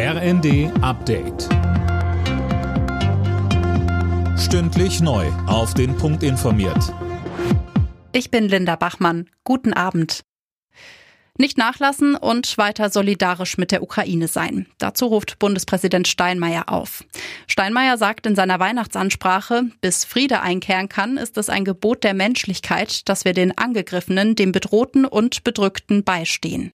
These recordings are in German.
RND Update. Stündlich neu. Auf den Punkt informiert. Ich bin Linda Bachmann. Guten Abend. Nicht nachlassen und weiter solidarisch mit der Ukraine sein. Dazu ruft Bundespräsident Steinmeier auf. Steinmeier sagt in seiner Weihnachtsansprache, bis Friede einkehren kann, ist es ein Gebot der Menschlichkeit, dass wir den Angegriffenen, dem Bedrohten und Bedrückten beistehen.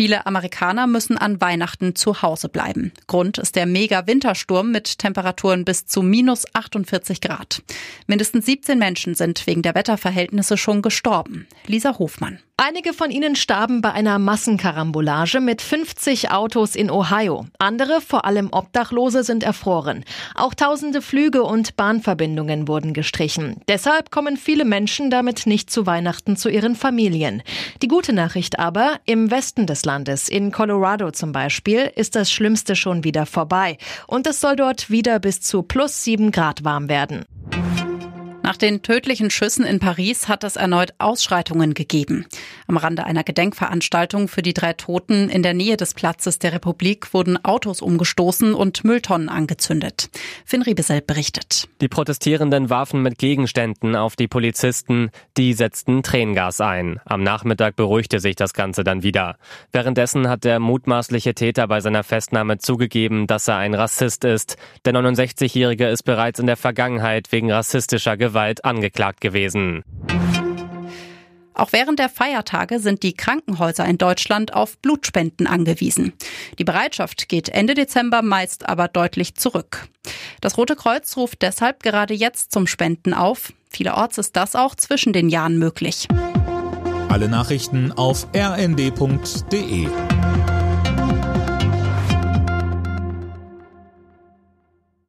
Viele Amerikaner müssen an Weihnachten zu Hause bleiben. Grund ist der Mega-Wintersturm mit Temperaturen bis zu minus 48 Grad. Mindestens 17 Menschen sind wegen der Wetterverhältnisse schon gestorben. Lisa Hofmann. Einige von ihnen starben bei einer Massenkarambolage mit 50 Autos in Ohio. Andere, vor allem Obdachlose, sind erfroren. Auch tausende Flüge und Bahnverbindungen wurden gestrichen. Deshalb kommen viele Menschen damit nicht zu Weihnachten zu ihren Familien. Die gute Nachricht aber, im Westen des Landes, in Colorado zum Beispiel, ist das Schlimmste schon wieder vorbei. Und es soll dort wieder bis zu plus sieben Grad warm werden. Nach den tödlichen Schüssen in Paris hat es erneut Ausschreitungen gegeben. Am Rande einer Gedenkveranstaltung für die drei Toten in der Nähe des Platzes der Republik wurden Autos umgestoßen und Mülltonnen angezündet. Finn Riebesel berichtet. Die Protestierenden warfen mit Gegenständen auf die Polizisten, die setzten Tränengas ein. Am Nachmittag beruhigte sich das Ganze dann wieder. Währenddessen hat der mutmaßliche Täter bei seiner Festnahme zugegeben, dass er ein Rassist ist. Der 69-Jährige ist bereits in der Vergangenheit wegen rassistischer Gewalt Gewalt angeklagt gewesen. Auch während der Feiertage sind die Krankenhäuser in Deutschland auf Blutspenden angewiesen. Die Bereitschaft geht Ende Dezember meist aber deutlich zurück. Das Rote Kreuz ruft deshalb gerade jetzt zum Spenden auf. Vielerorts ist das auch zwischen den Jahren möglich. Alle Nachrichten auf rnd.de